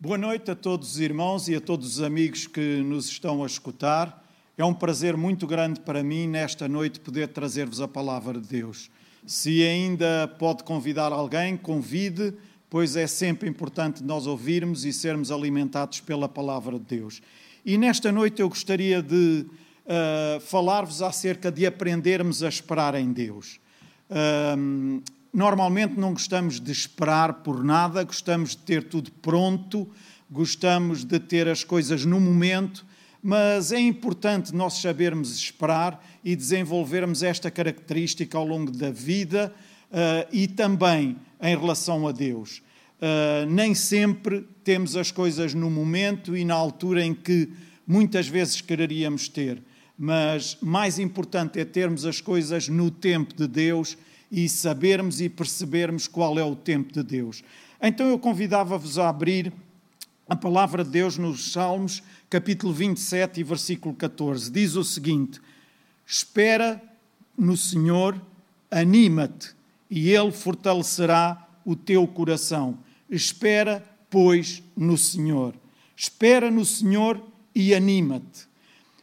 Boa noite a todos os irmãos e a todos os amigos que nos estão a escutar. É um prazer muito grande para mim, nesta noite, poder trazer-vos a palavra de Deus. Se ainda pode convidar alguém, convide, pois é sempre importante nós ouvirmos e sermos alimentados pela palavra de Deus. E nesta noite eu gostaria de uh, falar-vos acerca de aprendermos a esperar em Deus. Uh, normalmente não gostamos de esperar por nada, gostamos de ter tudo pronto, gostamos de ter as coisas no momento, mas é importante nós sabermos esperar e desenvolvermos esta característica ao longo da vida uh, e também em relação a Deus. Uh, nem sempre temos as coisas no momento e na altura em que muitas vezes quereríamos ter, mas mais importante é termos as coisas no tempo de Deus e sabermos e percebermos qual é o tempo de Deus. Então eu convidava-vos a abrir a palavra de Deus nos Salmos, capítulo 27 e versículo 14. Diz o seguinte: Espera no Senhor, anima-te, e Ele fortalecerá o teu coração. Espera, pois, no Senhor. Espera no Senhor e anima-te.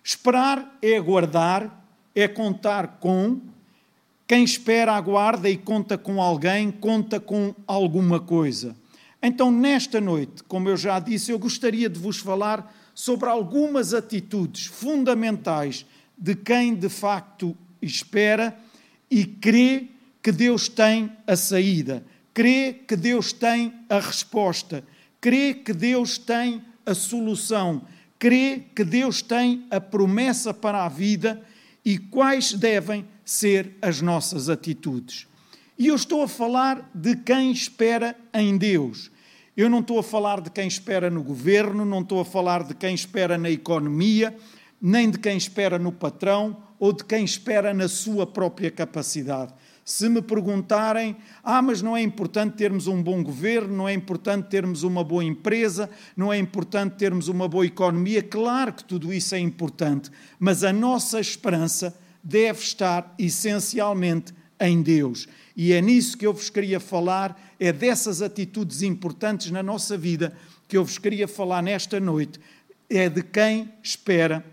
Esperar é aguardar, é contar com, quem espera, aguarda e conta com alguém, conta com alguma coisa. Então, nesta noite, como eu já disse, eu gostaria de vos falar sobre algumas atitudes fundamentais de quem de facto espera e crê que Deus tem a saída, crê que Deus tem a resposta, crê que Deus tem a solução, crê que Deus tem a promessa para a vida e quais devem ser as nossas atitudes. E eu estou a falar de quem espera em Deus. Eu não estou a falar de quem espera no governo, não estou a falar de quem espera na economia, nem de quem espera no patrão ou de quem espera na sua própria capacidade. Se me perguntarem, ah, mas não é importante termos um bom governo, não é importante termos uma boa empresa, não é importante termos uma boa economia, claro que tudo isso é importante, mas a nossa esperança deve estar essencialmente em Deus. E é nisso que eu vos queria falar, é dessas atitudes importantes na nossa vida que eu vos queria falar nesta noite, é de quem espera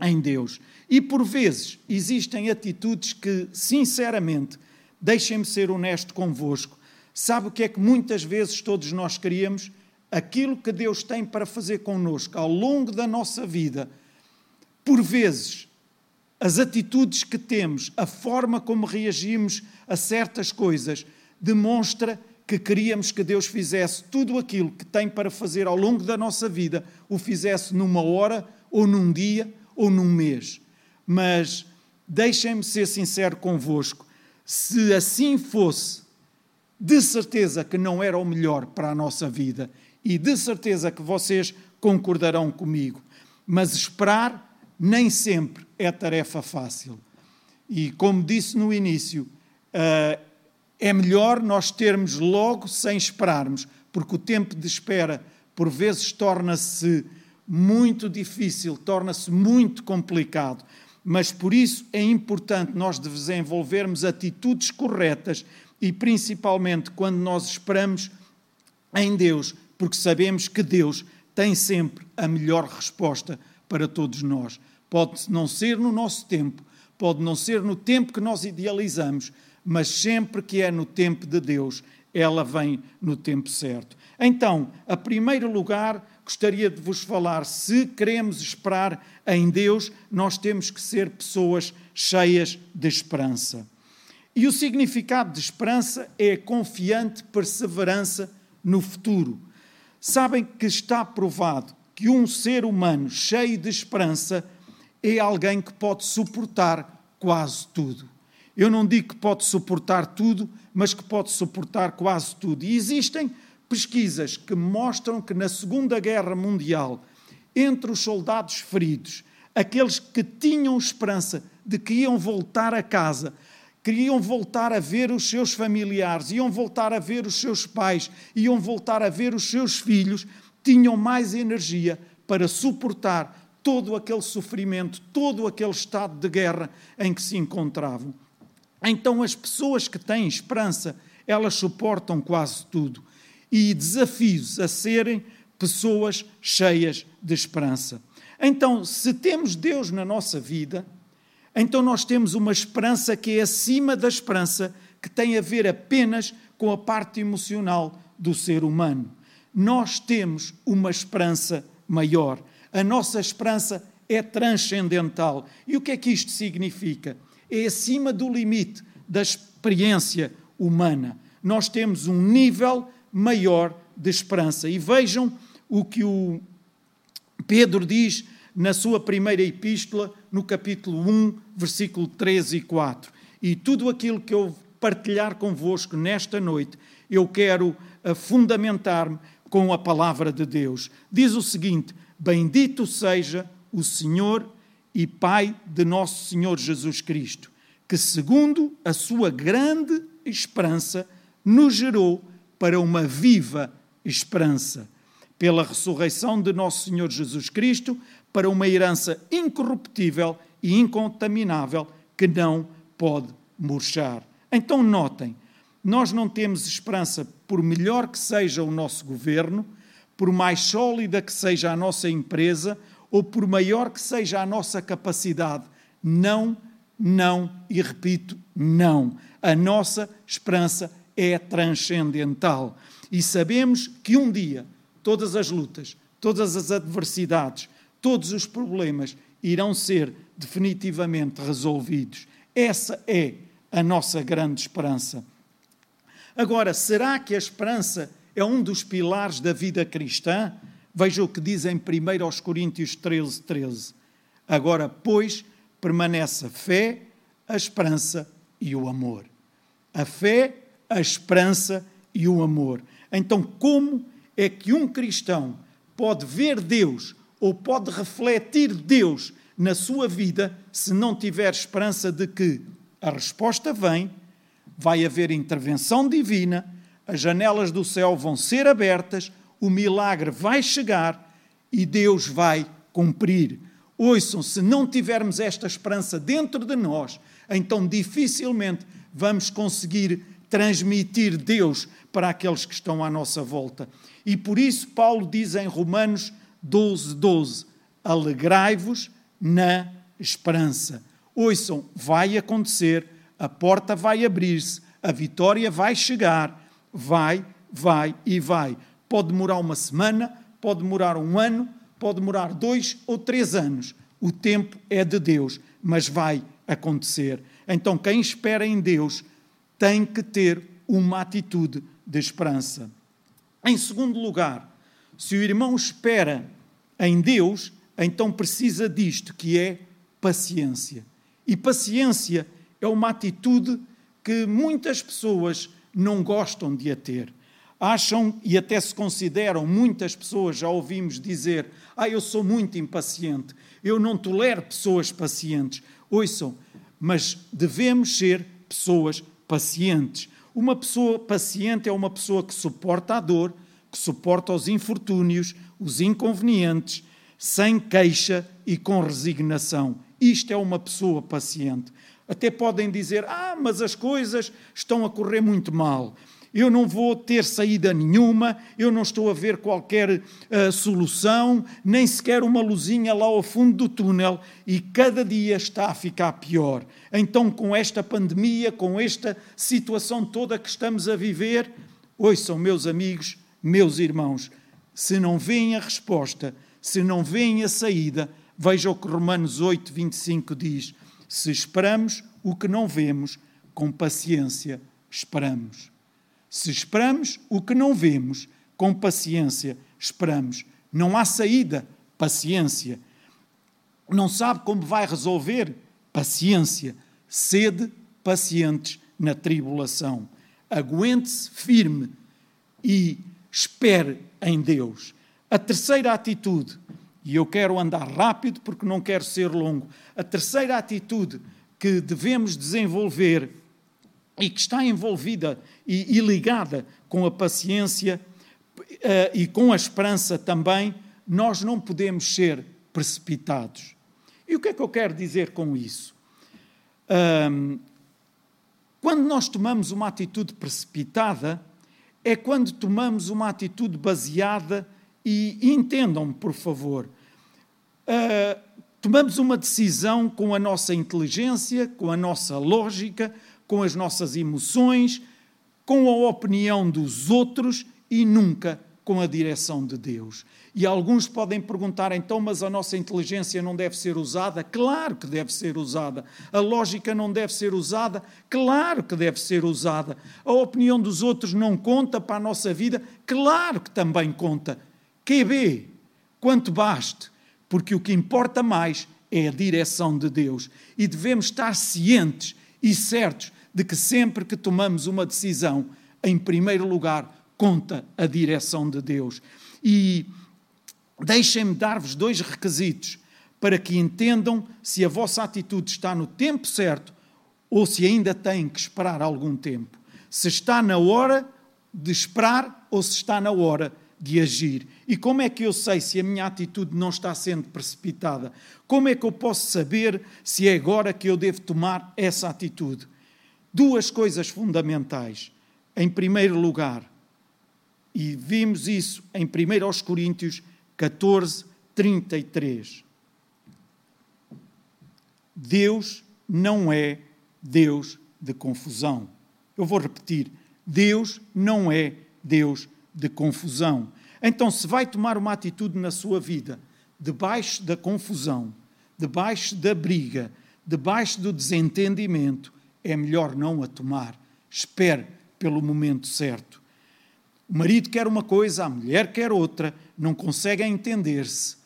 em Deus. E por vezes existem atitudes que, sinceramente, deixem-me ser honesto convosco, sabe o que é que muitas vezes todos nós queríamos? Aquilo que Deus tem para fazer connosco ao longo da nossa vida, por vezes as atitudes que temos, a forma como reagimos a certas coisas, demonstra que queríamos que Deus fizesse tudo aquilo que tem para fazer ao longo da nossa vida, o fizesse numa hora, ou num dia, ou num mês. Mas deixem-me ser sincero convosco: se assim fosse, de certeza que não era o melhor para a nossa vida, e de certeza que vocês concordarão comigo. Mas esperar nem sempre é tarefa fácil. E como disse no início, eh, é melhor nós termos logo sem esperarmos, porque o tempo de espera por vezes torna-se muito difícil, torna-se muito complicado. Mas por isso é importante nós desenvolvermos atitudes corretas e principalmente quando nós esperamos em Deus, porque sabemos que Deus tem sempre a melhor resposta para todos nós. Pode não ser no nosso tempo, pode não ser no tempo que nós idealizamos, mas sempre que é no tempo de Deus, ela vem no tempo certo. Então, a primeiro lugar, gostaria de vos falar: se queremos esperar em Deus, nós temos que ser pessoas cheias de esperança. E o significado de esperança é confiante perseverança no futuro. Sabem que está provado que um ser humano cheio de esperança é alguém que pode suportar quase tudo. Eu não digo que pode suportar tudo, mas que pode suportar quase tudo. E existem pesquisas que mostram que na Segunda Guerra Mundial, entre os soldados feridos, aqueles que tinham esperança de que iam voltar a casa, queriam voltar a ver os seus familiares, iam voltar a ver os seus pais, iam voltar a ver os seus filhos, tinham mais energia para suportar todo aquele sofrimento, todo aquele estado de guerra em que se encontravam. Então, as pessoas que têm esperança, elas suportam quase tudo. E desafios a serem pessoas cheias de esperança. Então, se temos Deus na nossa vida, então nós temos uma esperança que é acima da esperança que tem a ver apenas com a parte emocional do ser humano. Nós temos uma esperança maior. A nossa esperança é transcendental. E o que é que isto significa? É acima do limite da experiência humana. Nós temos um nível maior de esperança. E vejam o que o Pedro diz na sua primeira epístola, no capítulo 1, versículo 13 e 4. E tudo aquilo que eu partilhar convosco nesta noite, eu quero eh, fundamentar-me com a palavra de Deus. Diz o seguinte: Bendito seja o Senhor e Pai de nosso Senhor Jesus Cristo, que, segundo a sua grande esperança, nos gerou para uma viva esperança, pela ressurreição de nosso Senhor Jesus Cristo, para uma herança incorruptível e incontaminável que não pode murchar. Então, notem, nós não temos esperança, por melhor que seja o nosso governo, por mais sólida que seja a nossa empresa, ou por maior que seja a nossa capacidade. Não, não e repito, não. A nossa esperança é transcendental. E sabemos que um dia todas as lutas, todas as adversidades, todos os problemas irão ser definitivamente resolvidos. Essa é a nossa grande esperança. Agora, será que a esperança é um dos pilares da vida cristã? Veja o que diz em 1 Coríntios 13, 13. Agora, pois, permanece a fé, a esperança e o amor. A fé, a esperança e o amor. Então, como é que um cristão pode ver Deus ou pode refletir Deus na sua vida se não tiver esperança de que a resposta vem, vai haver intervenção divina, as janelas do céu vão ser abertas, o milagre vai chegar e Deus vai cumprir. Ouçam, se não tivermos esta esperança dentro de nós, então dificilmente vamos conseguir transmitir Deus para aqueles que estão à nossa volta. E por isso Paulo diz em Romanos 12, 12: Alegrai-vos na esperança. Ouçam, vai acontecer, a porta vai abrir-se, a vitória vai chegar, vai, vai e vai. Pode demorar uma semana, pode demorar um ano, pode demorar dois ou três anos. O tempo é de Deus, mas vai acontecer. Então, quem espera em Deus tem que ter uma atitude de esperança. Em segundo lugar, se o irmão espera em Deus, então precisa disto, que é paciência. E paciência é uma atitude que muitas pessoas não gostam de a ter. Acham e até se consideram, muitas pessoas já ouvimos dizer: Ah, eu sou muito impaciente, eu não tolero pessoas pacientes. Ouçam, mas devemos ser pessoas pacientes. Uma pessoa paciente é uma pessoa que suporta a dor, que suporta os infortúnios, os inconvenientes, sem queixa e com resignação. Isto é uma pessoa paciente. Até podem dizer: Ah, mas as coisas estão a correr muito mal. Eu não vou ter saída nenhuma, eu não estou a ver qualquer uh, solução, nem sequer uma luzinha lá ao fundo do túnel, e cada dia está a ficar pior. Então, com esta pandemia, com esta situação toda que estamos a viver, ouçam, meus amigos, meus irmãos, se não vem a resposta, se não vem a saída, veja o que Romanos 8, 25 diz se esperamos o que não vemos, com paciência esperamos. Se esperamos o que não vemos, com paciência esperamos. Não há saída, paciência. Não sabe como vai resolver? Paciência. Sede pacientes na tribulação. Aguente-se firme e espere em Deus. A terceira atitude e eu quero andar rápido porque não quero ser longo. A terceira atitude que devemos desenvolver e que está envolvida e, e ligada com a paciência uh, e com a esperança também, nós não podemos ser precipitados. E o que é que eu quero dizer com isso? Um, quando nós tomamos uma atitude precipitada, é quando tomamos uma atitude baseada E, entendam-me, por favor. Uh, tomamos uma decisão com a nossa inteligência, com a nossa lógica, com as nossas emoções, com a opinião dos outros e nunca com a direção de Deus. E alguns podem perguntar, então, mas a nossa inteligência não deve ser usada? Claro que deve ser usada. A lógica não deve ser usada? Claro que deve ser usada. A opinião dos outros não conta para a nossa vida? Claro que também conta. QB, quanto baste, porque o que importa mais é a direção de Deus. E devemos estar cientes e certos de que sempre que tomamos uma decisão, em primeiro lugar, conta a direção de Deus. E deixem-me dar-vos dois requisitos para que entendam se a vossa atitude está no tempo certo ou se ainda têm que esperar algum tempo. Se está na hora de esperar ou se está na hora de agir. E como é que eu sei se a minha atitude não está sendo precipitada? Como é que eu posso saber se é agora que eu devo tomar essa atitude? Duas coisas fundamentais. Em primeiro lugar, e vimos isso em 1 Coríntios 14, 33. Deus não é Deus de confusão. Eu vou repetir: Deus não é Deus de confusão. Então, se vai tomar uma atitude na sua vida debaixo da confusão, debaixo da briga, debaixo do desentendimento, é melhor não a tomar. Espere pelo momento certo. O marido quer uma coisa, a mulher quer outra, não conseguem entender-se.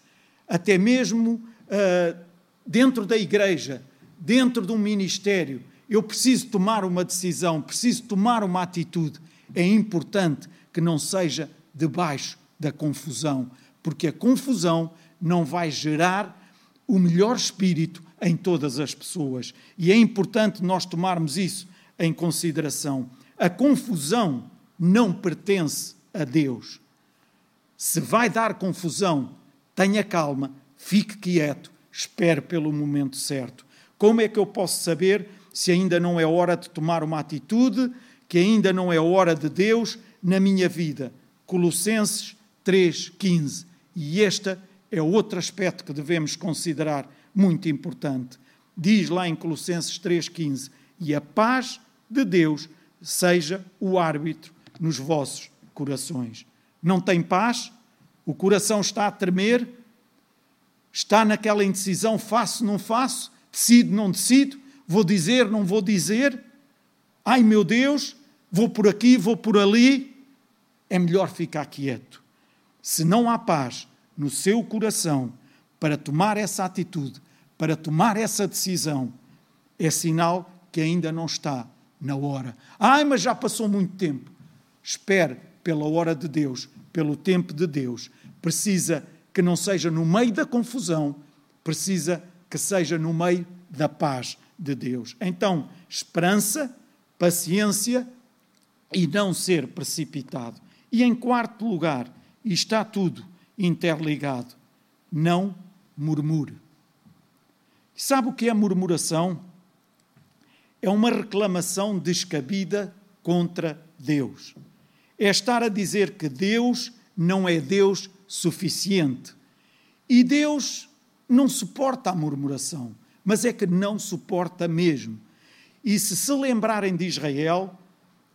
Até mesmo uh, dentro da igreja, dentro de um ministério, eu preciso tomar uma decisão, preciso tomar uma atitude. É importante que não seja debaixo da confusão, porque a confusão não vai gerar o melhor espírito em todas as pessoas. E é importante nós tomarmos isso em consideração. A confusão não pertence a Deus. Se vai dar confusão, tenha calma, fique quieto, espere pelo momento certo. Como é que eu posso saber se ainda não é hora de tomar uma atitude, que ainda não é hora de Deus na minha vida? Colossenses 3,15. E este é outro aspecto que devemos considerar muito importante. Diz lá em Colossenses 3,15: E a paz de Deus seja o árbitro nos vossos corações. Não tem paz? O coração está a tremer? Está naquela indecisão: faço, não faço? Decido, não decido? Vou dizer, não vou dizer? Ai meu Deus, vou por aqui, vou por ali. É melhor ficar quieto. Se não há paz no seu coração para tomar essa atitude, para tomar essa decisão, é sinal que ainda não está na hora. Ai, mas já passou muito tempo. Espere pela hora de Deus, pelo tempo de Deus. Precisa que não seja no meio da confusão, precisa que seja no meio da paz de Deus. Então, esperança, paciência e não ser precipitado. E em quarto lugar, e está tudo interligado, não murmure. Sabe o que é murmuração? É uma reclamação descabida contra Deus é estar a dizer que Deus não é Deus suficiente. E Deus não suporta a murmuração, mas é que não suporta mesmo. E se se lembrarem de Israel,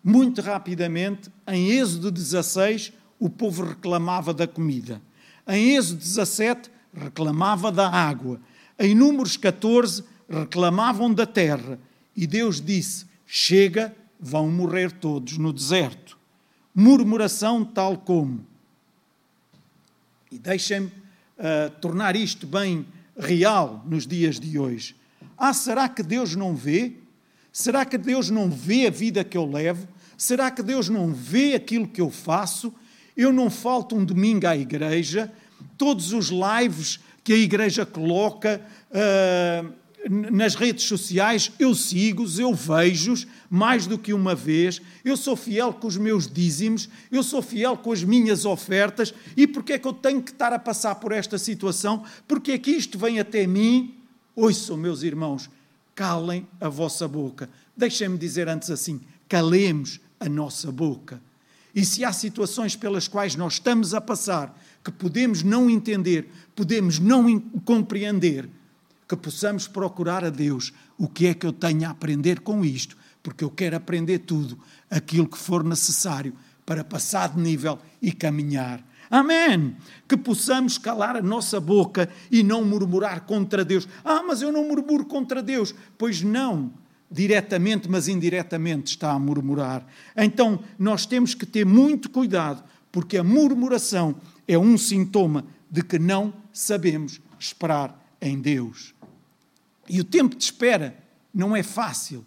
muito rapidamente, em Êxodo 16, o povo reclamava da comida. Em Êxodo 17, reclamava da água. Em Números 14, reclamavam da terra. E Deus disse: Chega, vão morrer todos no deserto murmuração tal como. E deixem-me uh, tornar isto bem real nos dias de hoje. Ah, será que Deus não vê? Será que Deus não vê a vida que eu levo? Será que Deus não vê aquilo que eu faço? Eu não falto um domingo à igreja, todos os lives que a igreja coloca, uh, nas redes sociais, eu sigo-os, eu vejo-os mais do que uma vez, eu sou fiel com os meus dízimos, eu sou fiel com as minhas ofertas, e porque é que eu tenho que estar a passar por esta situação? Porque é que isto vem até mim? Ouçam, meus irmãos, calem a vossa boca. Deixem-me dizer antes assim: calemos a nossa boca. E se há situações pelas quais nós estamos a passar que podemos não entender, podemos não compreender, que possamos procurar a Deus o que é que eu tenho a aprender com isto, porque eu quero aprender tudo, aquilo que for necessário para passar de nível e caminhar. Amém! Que possamos calar a nossa boca e não murmurar contra Deus. Ah, mas eu não murmuro contra Deus. Pois não, diretamente, mas indiretamente está a murmurar. Então, nós temos que ter muito cuidado, porque a murmuração é um sintoma de que não sabemos esperar em Deus. E o tempo de espera não é fácil,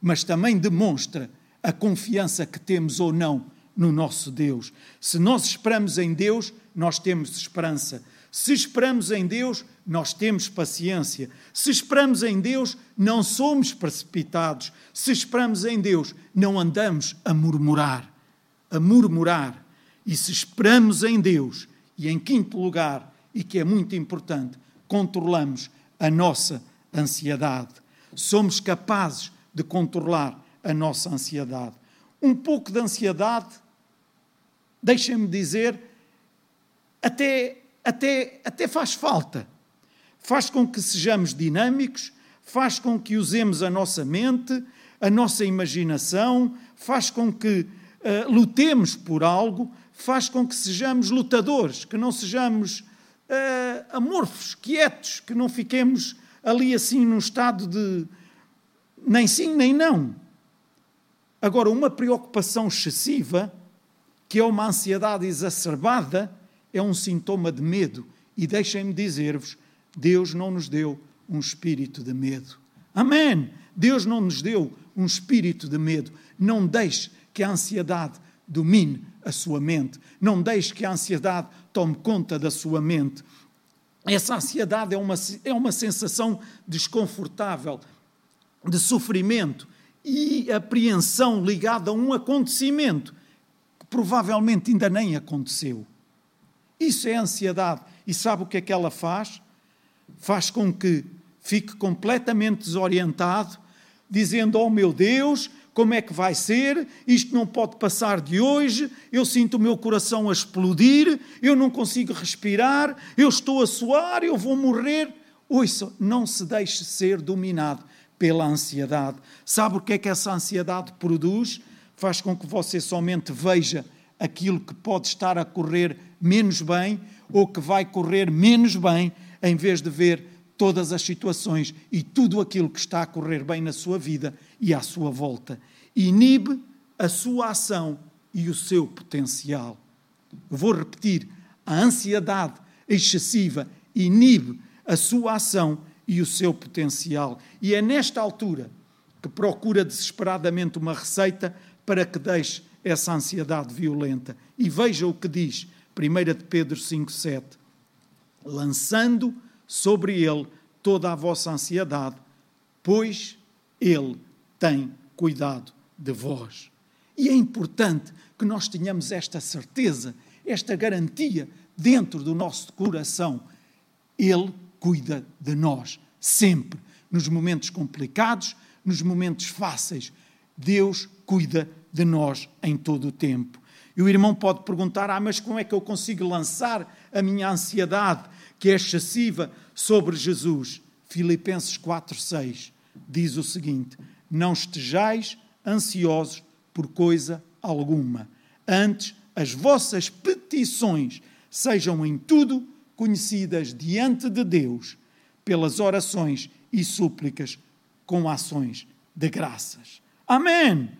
mas também demonstra a confiança que temos ou não no nosso Deus. Se nós esperamos em Deus, nós temos esperança. Se esperamos em Deus, nós temos paciência. Se esperamos em Deus, não somos precipitados. Se esperamos em Deus, não andamos a murmurar. A murmurar. E se esperamos em Deus, e em quinto lugar, e que é muito importante, controlamos a nossa ansiedade. Somos capazes de controlar a nossa ansiedade. Um pouco de ansiedade, deixem-me dizer, até até, até faz falta. Faz com que sejamos dinâmicos, faz com que usemos a nossa mente, a nossa imaginação, faz com que uh, lutemos por algo, faz com que sejamos lutadores, que não sejamos uh, amorfos, quietos, que não fiquemos ali assim num estado de nem sim nem não. Agora, uma preocupação excessiva, que é uma ansiedade exacerbada, é um sintoma de medo. E deixem-me dizer-vos: Deus não nos deu um espírito de medo. Amém! Deus não nos deu um espírito de medo. Não deixe que a ansiedade domine a sua mente. Não deixe que a ansiedade tome conta da sua mente. Essa ansiedade é uma, é uma sensação desconfortável, de sofrimento e apreensão ligada a um acontecimento que provavelmente ainda nem aconteceu. Isso é ansiedade. E sabe o que é que ela faz? Faz com que fique completamente desorientado, dizendo: Oh meu Deus, como é que vai ser? Isto não pode passar de hoje. Eu sinto o meu coração a explodir, eu não consigo respirar, eu estou a suar, eu vou morrer. Ouça, não se deixe ser dominado pela ansiedade. Sabe o que é que essa ansiedade produz? Faz com que você somente veja aquilo que pode estar a correr menos bem ou que vai correr menos bem, em vez de ver todas as situações e tudo aquilo que está a correr bem na sua vida e à sua volta. Inibe a sua ação e o seu potencial. Vou repetir: a ansiedade excessiva inibe a sua ação e o seu potencial. E é nesta altura que procura desesperadamente uma receita para que deixe essa ansiedade violenta. E veja o que diz 1 de Pedro 5,7: lançando sobre ele toda a vossa ansiedade, pois ele tem cuidado de vós. E é importante que nós tenhamos esta certeza, esta garantia dentro do nosso coração. Ele cuida de nós, sempre, nos momentos complicados, nos momentos fáceis. Deus cuida de nós em todo o tempo. E o irmão pode perguntar: ah, mas como é que eu consigo lançar a minha ansiedade, que é excessiva, sobre Jesus? Filipenses 4,6 diz o seguinte: Não estejais ansiosos por coisa alguma, antes as vossas petições sejam em tudo conhecidas diante de Deus, pelas orações e súplicas com ações de graças. Amém!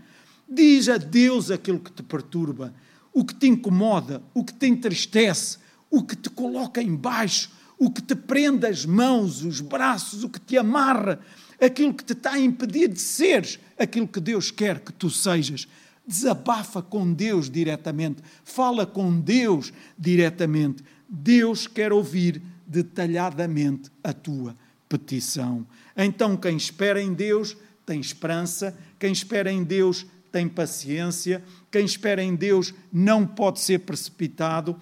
Diz a Deus aquilo que te perturba, o que te incomoda, o que te entristece, o que te coloca embaixo, o que te prende as mãos, os braços, o que te amarra, aquilo que te está a impedir de seres aquilo que Deus quer que tu sejas. Desabafa com Deus diretamente, fala com Deus diretamente. Deus quer ouvir detalhadamente a tua petição. Então, quem espera em Deus tem esperança, quem espera em Deus tem paciência, quem espera em Deus não pode ser precipitado,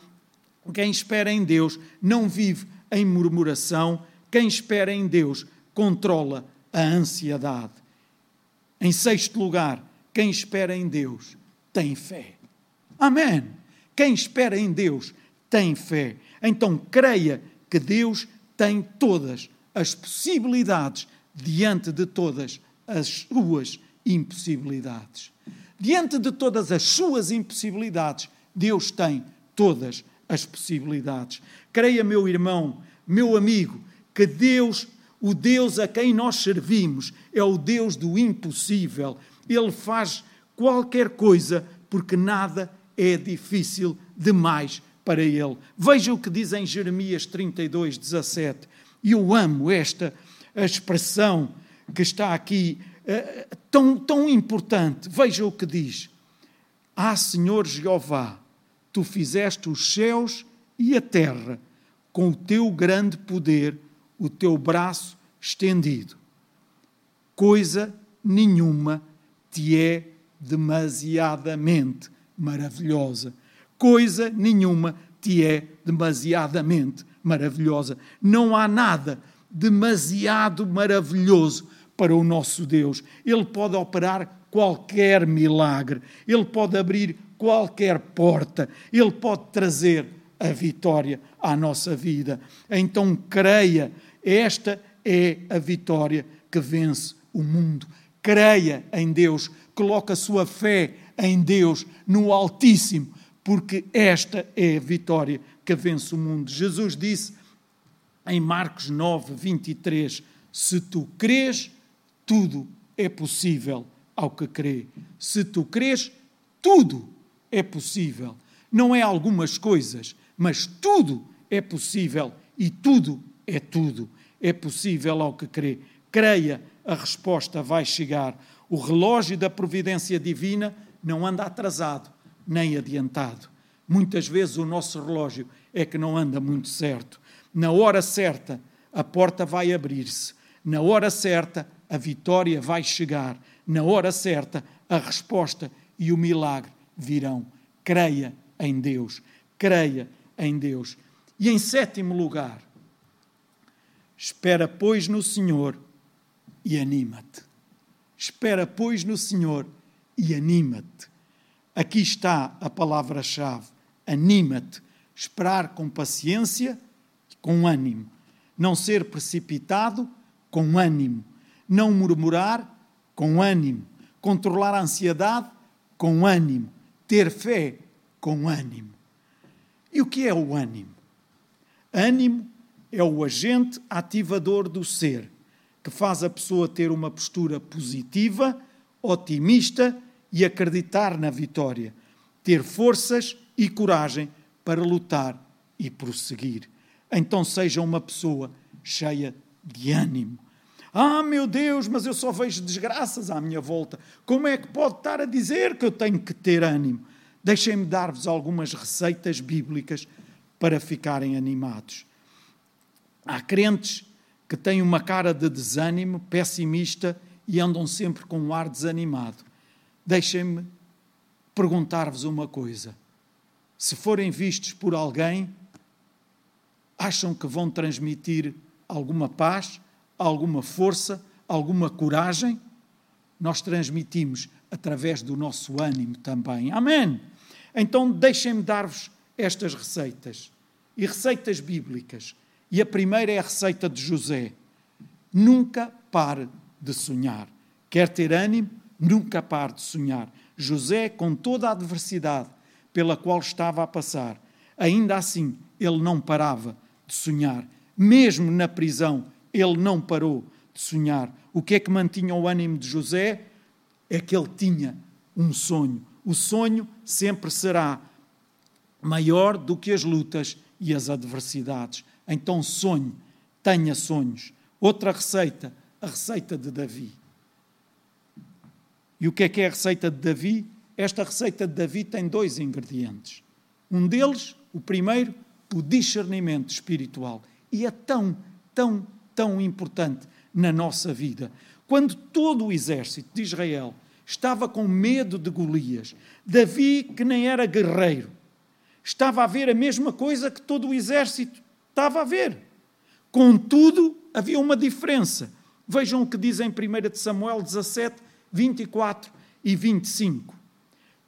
quem espera em Deus não vive em murmuração, quem espera em Deus controla a ansiedade. Em sexto lugar, quem espera em Deus tem fé. Amém. Quem espera em Deus tem fé. Então creia que Deus tem todas as possibilidades diante de todas as suas impossibilidades. Diante de todas as suas impossibilidades, Deus tem todas as possibilidades. Creia, meu irmão, meu amigo, que Deus, o Deus a quem nós servimos, é o Deus do impossível. Ele faz qualquer coisa porque nada é difícil demais para ele. Veja o que diz em Jeremias 32, 17. E eu amo esta expressão que está aqui eh, tão, tão importante. Veja o que diz. Ah, Senhor Jeová, tu fizeste os céus e a terra com o teu grande poder, o teu braço estendido. Coisa nenhuma te é demasiadamente maravilhosa. Coisa nenhuma te é demasiadamente maravilhosa. Não há nada demasiado maravilhoso para o nosso Deus. Ele pode operar qualquer milagre, ele pode abrir qualquer porta, ele pode trazer a vitória à nossa vida. Então creia, esta é a vitória que vence o mundo. Creia em Deus, coloque a sua fé em Deus, no Altíssimo, porque esta é a vitória que vence o mundo. Jesus disse em Marcos 9, 23: Se tu crês, tudo é possível ao que crê. Se tu crês, tudo é possível. Não é algumas coisas, mas tudo é possível e tudo é tudo. É possível ao que crê. Creia, a resposta vai chegar. O relógio da providência divina não anda atrasado nem adiantado. Muitas vezes o nosso relógio é que não anda muito certo. Na hora certa, a porta vai abrir-se. Na hora certa, a vitória vai chegar. Na hora certa, a resposta e o milagre virão. Creia em Deus. Creia em Deus. E em sétimo lugar, espera, pois, no Senhor e anima-te. Espera, pois, no Senhor e anima-te. Aqui está a palavra-chave. Anima-te. Esperar com paciência com ânimo. Não ser precipitado, com ânimo. Não murmurar, com ânimo. Controlar a ansiedade, com ânimo. Ter fé, com ânimo. E o que é o ânimo? Ânimo é o agente ativador do ser, que faz a pessoa ter uma postura positiva, otimista e acreditar na vitória, ter forças e coragem para lutar e prosseguir. Então seja uma pessoa cheia de ânimo. Ah, meu Deus, mas eu só vejo desgraças à minha volta. Como é que pode estar a dizer que eu tenho que ter ânimo? Deixem-me dar-vos algumas receitas bíblicas para ficarem animados. Há crentes que têm uma cara de desânimo, pessimista e andam sempre com um ar desanimado. Deixem-me perguntar-vos uma coisa. Se forem vistos por alguém, acham que vão transmitir alguma paz, alguma força, alguma coragem? Nós transmitimos através do nosso ânimo também. Amém? Então, deixem-me dar-vos estas receitas. E receitas bíblicas. E a primeira é a receita de José. Nunca pare de sonhar. Quer ter ânimo? Nunca pare de sonhar. José, com toda a adversidade pela qual estava a passar, ainda assim ele não parava de sonhar. Mesmo na prisão, ele não parou de sonhar. O que é que mantinha o ânimo de José? É que ele tinha um sonho. O sonho sempre será maior do que as lutas e as adversidades. Então sonhe, tenha sonhos. Outra receita, a receita de Davi. E o que é que é a receita de Davi? Esta receita de Davi tem dois ingredientes. Um deles, o primeiro, o discernimento espiritual. E é tão, tão, tão importante na nossa vida. Quando todo o exército de Israel estava com medo de Golias, Davi, que nem era guerreiro, estava a ver a mesma coisa que todo o exército estava a ver. Contudo, havia uma diferença. Vejam o que diz em 1 Samuel 17, 24 e 25.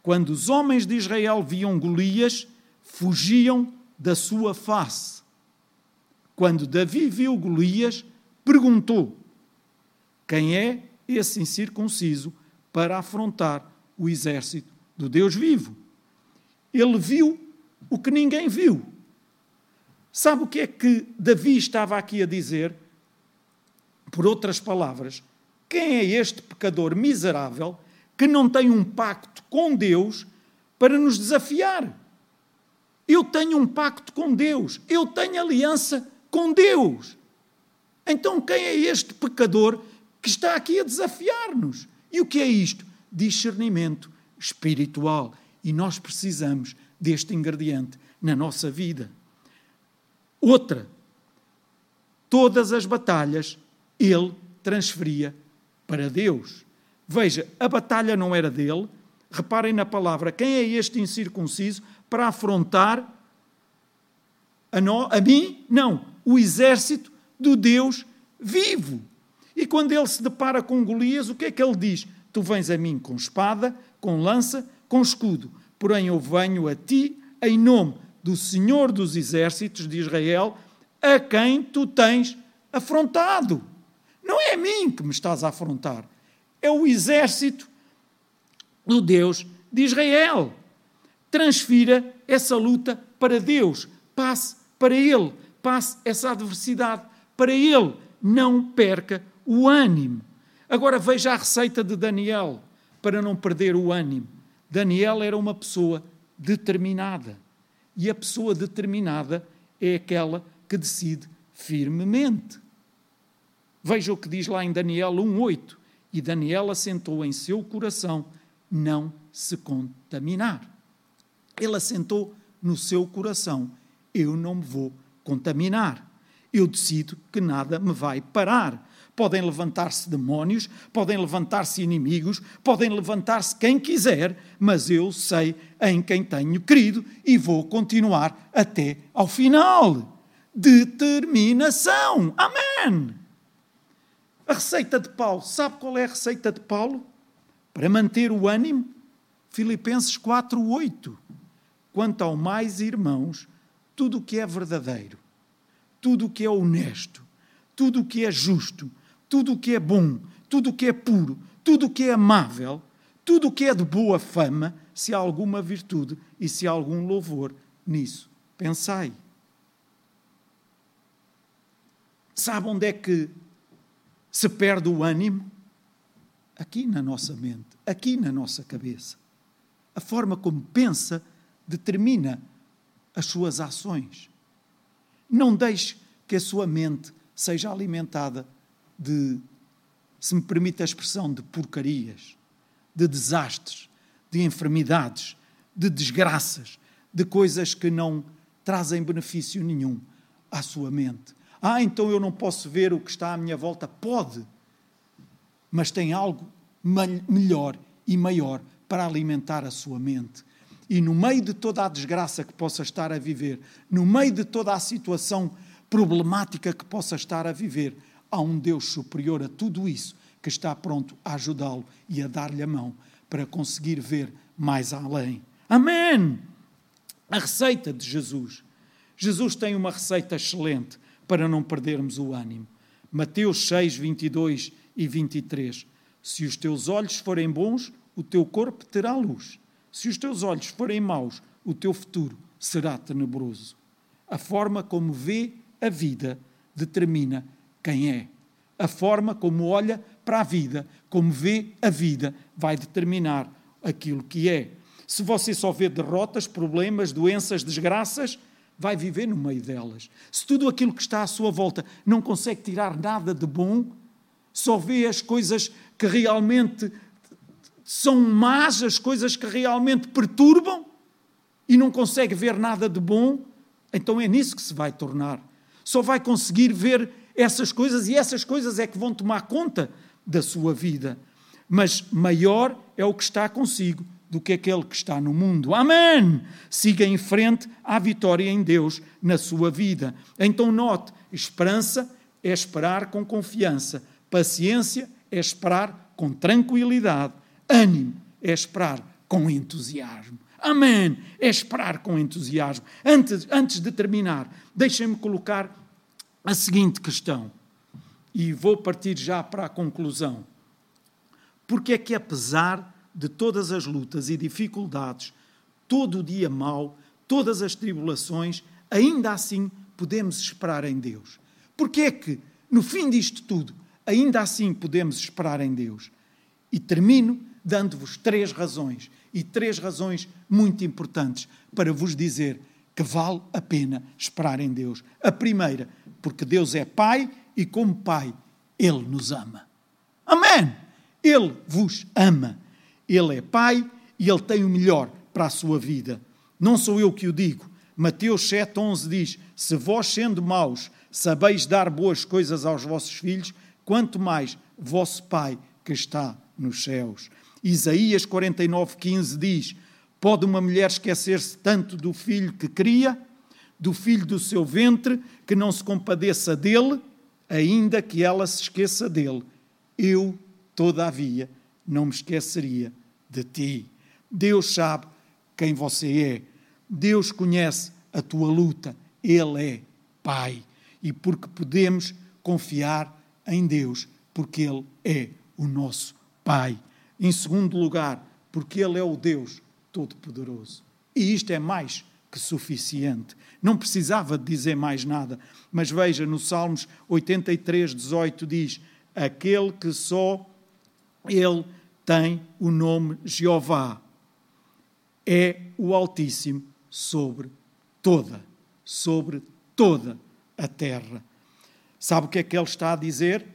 quando os homens de Israel viam Golias, fugiam da sua face. Quando Davi viu Golias, perguntou: Quem é esse incircunciso para afrontar o exército do Deus vivo? Ele viu o que ninguém viu. Sabe o que é que Davi estava aqui a dizer? Por outras palavras, quem é este pecador miserável que não tem um pacto com Deus para nos desafiar? Eu tenho um pacto com Deus, eu tenho aliança com Deus. Então, quem é este pecador que está aqui a desafiar-nos? E o que é isto? Discernimento espiritual. E nós precisamos deste ingrediente na nossa vida. Outra, todas as batalhas ele transferia para Deus. Veja, a batalha não era dele. Reparem na palavra, quem é este incircunciso para afrontar a, no, a mim? Não, o exército do Deus vivo. E quando ele se depara com Golias, o que é que ele diz? Tu vens a mim com espada, com lança, com escudo, porém eu venho a ti em nome do Senhor dos exércitos de Israel, a quem tu tens afrontado. Não é a mim que me estás a afrontar, é o exército do Deus de Israel. Transfira essa luta para Deus, passe para Ele, passe essa adversidade para Ele. Não perca o ânimo. Agora veja a receita de Daniel para não perder o ânimo. Daniel era uma pessoa determinada. E a pessoa determinada é aquela que decide firmemente. Veja o que diz lá em Daniel 1,8. E Daniel assentou em seu coração não se contaminar. Ele assentou no seu coração: eu não me vou contaminar. Eu decido que nada me vai parar. Podem levantar-se demónios, podem levantar-se inimigos, podem levantar-se quem quiser, mas eu sei em quem tenho crido e vou continuar até ao final. Determinação. Amém. A receita de Paulo, sabe qual é a receita de Paulo? Para manter o ânimo? Filipenses 4:8. Quanto ao mais, irmãos, tudo o que é verdadeiro, tudo o que é honesto, tudo o que é justo, tudo o que é bom, tudo o que é puro, tudo o que é amável, tudo o que é de boa fama, se há alguma virtude e se há algum louvor nisso. Pensai. Sabe onde é que se perde o ânimo? Aqui na nossa mente, aqui na nossa cabeça. A forma como pensa determina as suas ações. Não deixe que a sua mente seja alimentada de, se me permite a expressão, de porcarias, de desastres, de enfermidades, de desgraças, de coisas que não trazem benefício nenhum à sua mente. Ah, então eu não posso ver o que está à minha volta? Pode, mas tem algo melhor e maior para alimentar a sua mente. E no meio de toda a desgraça que possa estar a viver, no meio de toda a situação problemática que possa estar a viver, há um Deus superior a tudo isso que está pronto a ajudá-lo e a dar-lhe a mão para conseguir ver mais além. Amém! A receita de Jesus. Jesus tem uma receita excelente para não perdermos o ânimo. Mateus 6, 22 e 23. Se os teus olhos forem bons, o teu corpo terá luz. Se os teus olhos forem maus, o teu futuro será tenebroso. A forma como vê a vida determina quem é. A forma como olha para a vida, como vê a vida, vai determinar aquilo que é. Se você só vê derrotas, problemas, doenças, desgraças, vai viver no meio delas. Se tudo aquilo que está à sua volta não consegue tirar nada de bom, só vê as coisas que realmente são más, as coisas que realmente perturbam, e não consegue ver nada de bom, então é nisso que se vai tornar. Só vai conseguir ver essas coisas e essas coisas é que vão tomar conta da sua vida. Mas maior é o que está consigo do que aquele que está no mundo. Amém! Siga em frente à vitória em Deus na sua vida. Então note, esperança é esperar com confiança, paciência é esperar com tranquilidade, ânimo é esperar com entusiasmo. Amém! É esperar com entusiasmo. Antes, antes de terminar, deixem-me colocar a seguinte questão. E vou partir já para a conclusão. Porque é que, apesar de todas as lutas e dificuldades, todo o dia mau, todas as tribulações, ainda assim podemos esperar em Deus? Porque é que, no fim disto tudo, ainda assim podemos esperar em Deus? E termino dando-vos três razões, e três razões muito importantes para vos dizer que vale a pena esperar em Deus. A primeira, porque Deus é Pai e, como Pai, Ele nos ama. Amém! Ele vos ama. Ele é Pai e Ele tem o melhor para a sua vida. Não sou eu que o digo. Mateus 7,11 diz: Se vós, sendo maus, sabeis dar boas coisas aos vossos filhos, quanto mais vosso Pai que está nos céus. Isaías 49, 15 diz: Pode uma mulher esquecer-se tanto do filho que cria, do filho do seu ventre, que não se compadeça dele, ainda que ela se esqueça dele. Eu, todavia, não me esqueceria de ti. Deus sabe quem você é. Deus conhece a tua luta. Ele é Pai. E porque podemos confiar em Deus, porque Ele é o nosso Pai. Em segundo lugar, porque Ele é o Deus Todo-Poderoso. E isto é mais que suficiente. Não precisava de dizer mais nada. Mas veja, no Salmos 83, 18 diz: Aquele que só Ele tem o nome Jeová é o Altíssimo sobre toda, sobre toda a terra. Sabe o que é que ele está a dizer?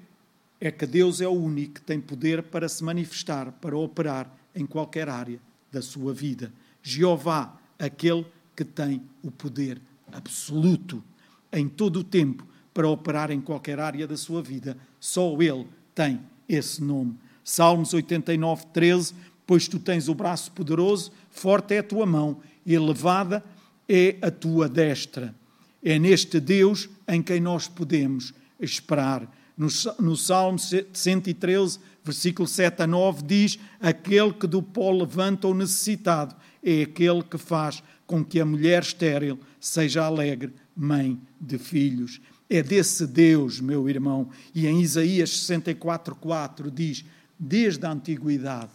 É que Deus é o único que tem poder para se manifestar, para operar em qualquer área da sua vida. Jeová, aquele que tem o poder absoluto em todo o tempo para operar em qualquer área da sua vida. Só Ele tem esse nome. Salmos 89, 13. Pois tu tens o braço poderoso, forte é a tua mão, elevada é a tua destra. É neste Deus em quem nós podemos esperar no, Salmo 113, versículo 7 a 9, diz: Aquele que do pó levanta o necessitado é aquele que faz com que a mulher estéril seja alegre, mãe de filhos. É desse Deus, meu irmão. E em Isaías 64,4 diz: Desde a antiguidade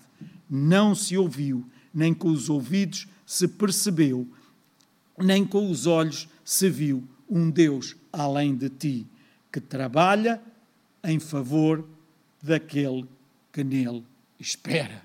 não se ouviu, nem com os ouvidos se percebeu, nem com os olhos se viu um Deus além de ti, que trabalha em favor daquele que nele espera.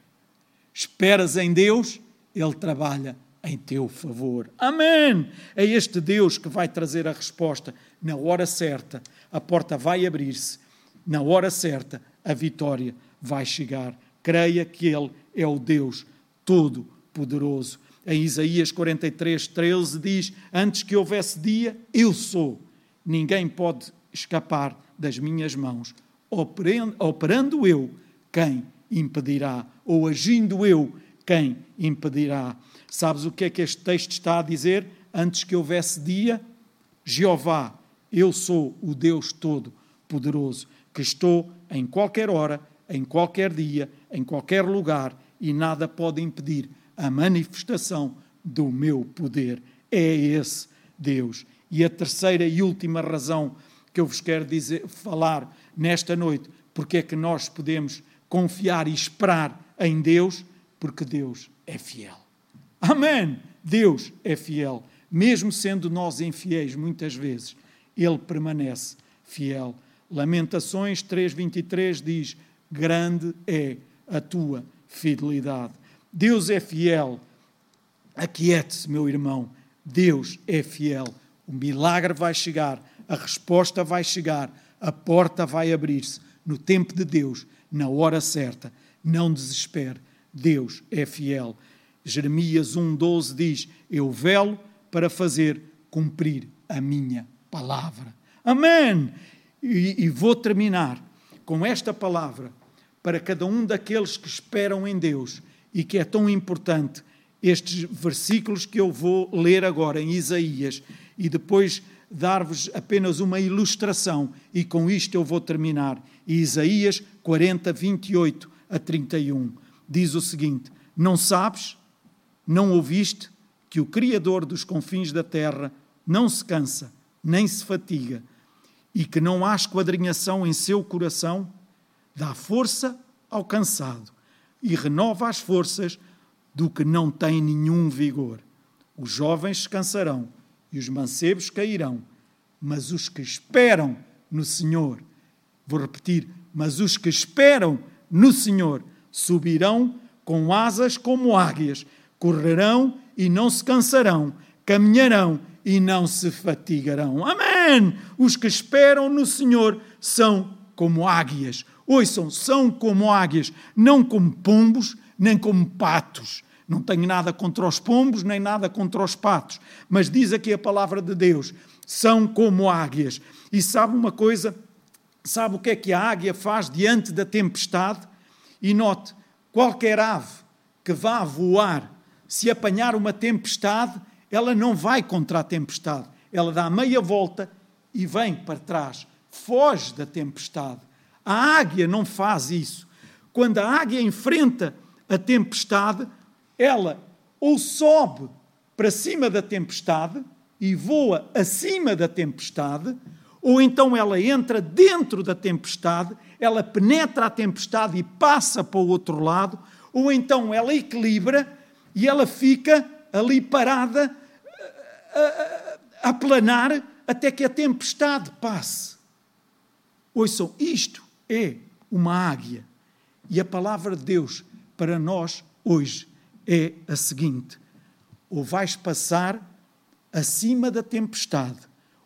Esperas em Deus, ele trabalha em teu favor. Amém! É este Deus que vai trazer a resposta na hora certa. A porta vai abrir-se. Na hora certa, a vitória vai chegar. Creia que Ele é o Deus Todo-Poderoso. Em Isaías 43, 13 diz: Antes que houvesse dia, eu sou. Ninguém pode escapar das minhas mãos. Operando eu, quem impedirá? Ou agindo eu, quem impedirá? Sabes o que é que este texto está a dizer? Antes que houvesse dia, Jeová, eu sou o Deus Todo-Poderoso, que estou em qualquer hora, em qualquer dia, em qualquer lugar, e nada pode impedir a manifestação do meu poder. É esse Deus. E a terceira e última razão que eu vos quero dizer, falar nesta noite, porque é que nós podemos confiar e esperar em Deus, porque Deus é fiel. Amém! Deus é fiel. Mesmo sendo nós infiéis muitas vezes, Ele permanece fiel. Lamentações 3,23 diz: Grande é a tua fidelidade. Deus é fiel. Aquiete-se, meu irmão. Deus é fiel. O milagre vai chegar a resposta vai chegar, a porta vai abrir-se no tempo de Deus, na hora certa. Não desespere, Deus é fiel. Jeremias 1,12 diz: Eu velo para fazer cumprir a minha palavra. Amém! E, e vou terminar com esta palavra para cada um daqueles que esperam em Deus e que é tão importante estes versículos que eu vou ler agora em Isaías e depois dar-vos apenas uma ilustração, e com isto eu vou terminar. Isaías 40, 28 a 31 diz o seguinte: Não sabes, Não ouviste que o Criador dos confins da terra não se cansa, nem se fatiga, e que não há esquadrinhação em seu coração? Dá força ao cansado e renova as forças do que não tem nenhum vigor. Os jovens se cansarão e os mancebos cairão, mas os que esperam no Senhor, vou repetir, mas os que esperam no Senhor subirão com asas como águias, correrão e não se cansarão, caminharão e não se fatigarão. Amém! Os que esperam no Senhor são como águias. Ouçam, são como águias, não como pombos, nem como patos. Não tenho nada contra os pombos, nem nada contra os patos. Mas diz aqui a palavra de Deus: são como águias. E sabe uma coisa? Sabe o que é que a águia faz diante da tempestade? E note: qualquer ave que vá voar, se apanhar uma tempestade, ela não vai contra a tempestade. Ela dá meia volta e vem para trás, foge da tempestade. A águia não faz isso. Quando a águia enfrenta a tempestade, ela ou sobe para cima da tempestade e voa acima da tempestade, ou então ela entra dentro da tempestade, ela penetra a tempestade e passa para o outro lado, ou então ela equilibra e ela fica ali parada a, a, a planar até que a tempestade passe. Ouçam, isto é uma águia. E a palavra de Deus para nós hoje é a seguinte: ou vais passar acima da tempestade,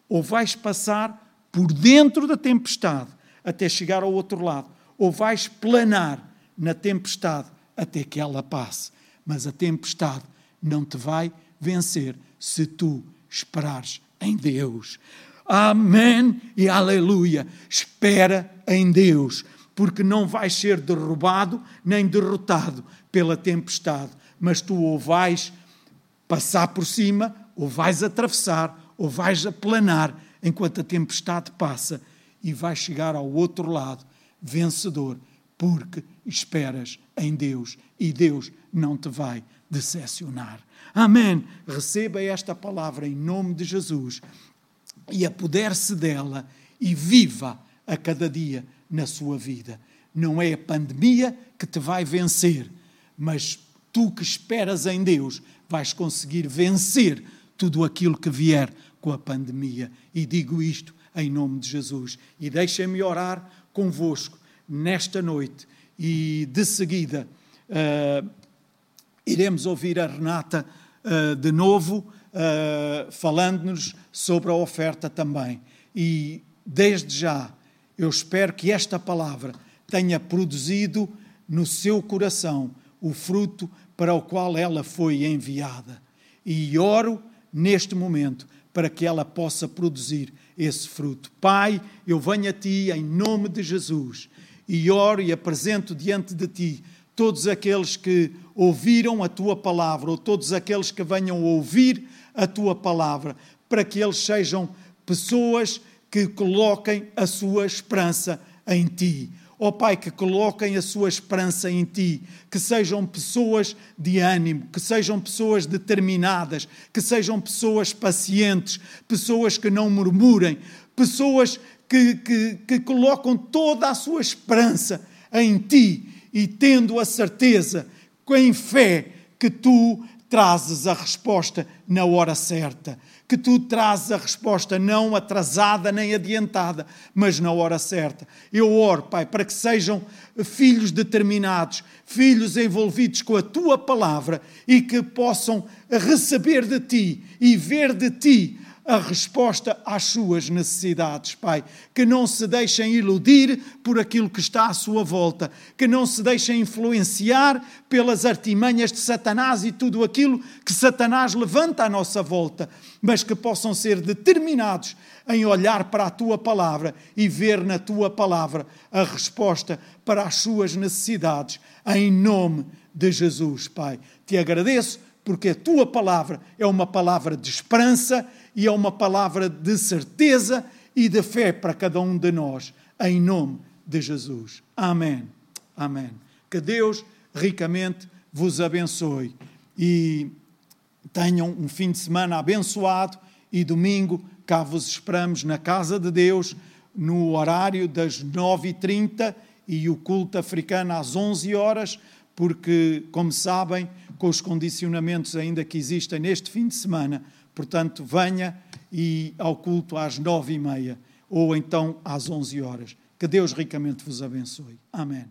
ou vais passar por dentro da tempestade até chegar ao outro lado, ou vais planar na tempestade até que ela passe. Mas a tempestade não te vai vencer se tu esperares em Deus. Amém e aleluia. Espera em Deus, porque não vais ser derrubado nem derrotado pela tempestade, mas tu ou vais passar por cima, ou vais atravessar, ou vais aplanar enquanto a tempestade passa e vais chegar ao outro lado vencedor, porque esperas em Deus e Deus não te vai decepcionar. Amém. Receba esta palavra em nome de Jesus e apodere-se dela e viva a cada dia na sua vida. Não é a pandemia que te vai vencer, mas tu que esperas em Deus vais conseguir vencer tudo aquilo que vier com a pandemia. E digo isto em nome de Jesus. E deixem-me orar convosco nesta noite. E de seguida uh, iremos ouvir a Renata uh, de novo, uh, falando-nos sobre a oferta também. E desde já, eu espero que esta palavra tenha produzido no seu coração o fruto para o qual ela foi enviada. E oro neste momento para que ela possa produzir esse fruto. Pai, eu venho a Ti em nome de Jesus e oro e apresento diante de Ti todos aqueles que ouviram a Tua palavra ou todos aqueles que venham ouvir a Tua palavra, para que eles sejam pessoas que coloquem a sua esperança em Ti ó oh, Pai, que coloquem a sua esperança em Ti, que sejam pessoas de ânimo, que sejam pessoas determinadas, que sejam pessoas pacientes, pessoas que não murmurem, pessoas que, que, que colocam toda a sua esperança em Ti e tendo a certeza, com fé, que Tu trazes a resposta na hora certa que tu trazes a resposta não atrasada nem adiantada, mas na hora certa. Eu oro, Pai, para que sejam filhos determinados, filhos envolvidos com a tua palavra e que possam receber de ti e ver de ti a resposta às suas necessidades, Pai. Que não se deixem iludir por aquilo que está à sua volta, que não se deixem influenciar pelas artimanhas de Satanás e tudo aquilo que Satanás levanta à nossa volta, mas que possam ser determinados em olhar para a tua palavra e ver na tua palavra a resposta para as suas necessidades, em nome de Jesus, Pai. Te agradeço porque a tua palavra é uma palavra de esperança e é uma palavra de certeza e de fé para cada um de nós, em nome de Jesus. Amém. Amém. Que Deus ricamente vos abençoe e tenham um fim de semana abençoado e domingo cá vos esperamos na casa de Deus no horário das 9h30 e o culto africano às 11 horas, porque, como sabem, com os condicionamentos ainda que existem neste fim de semana, portanto, venha e ao culto às 9h30 ou então às 11 horas. Que Deus ricamente vos abençoe. Amém.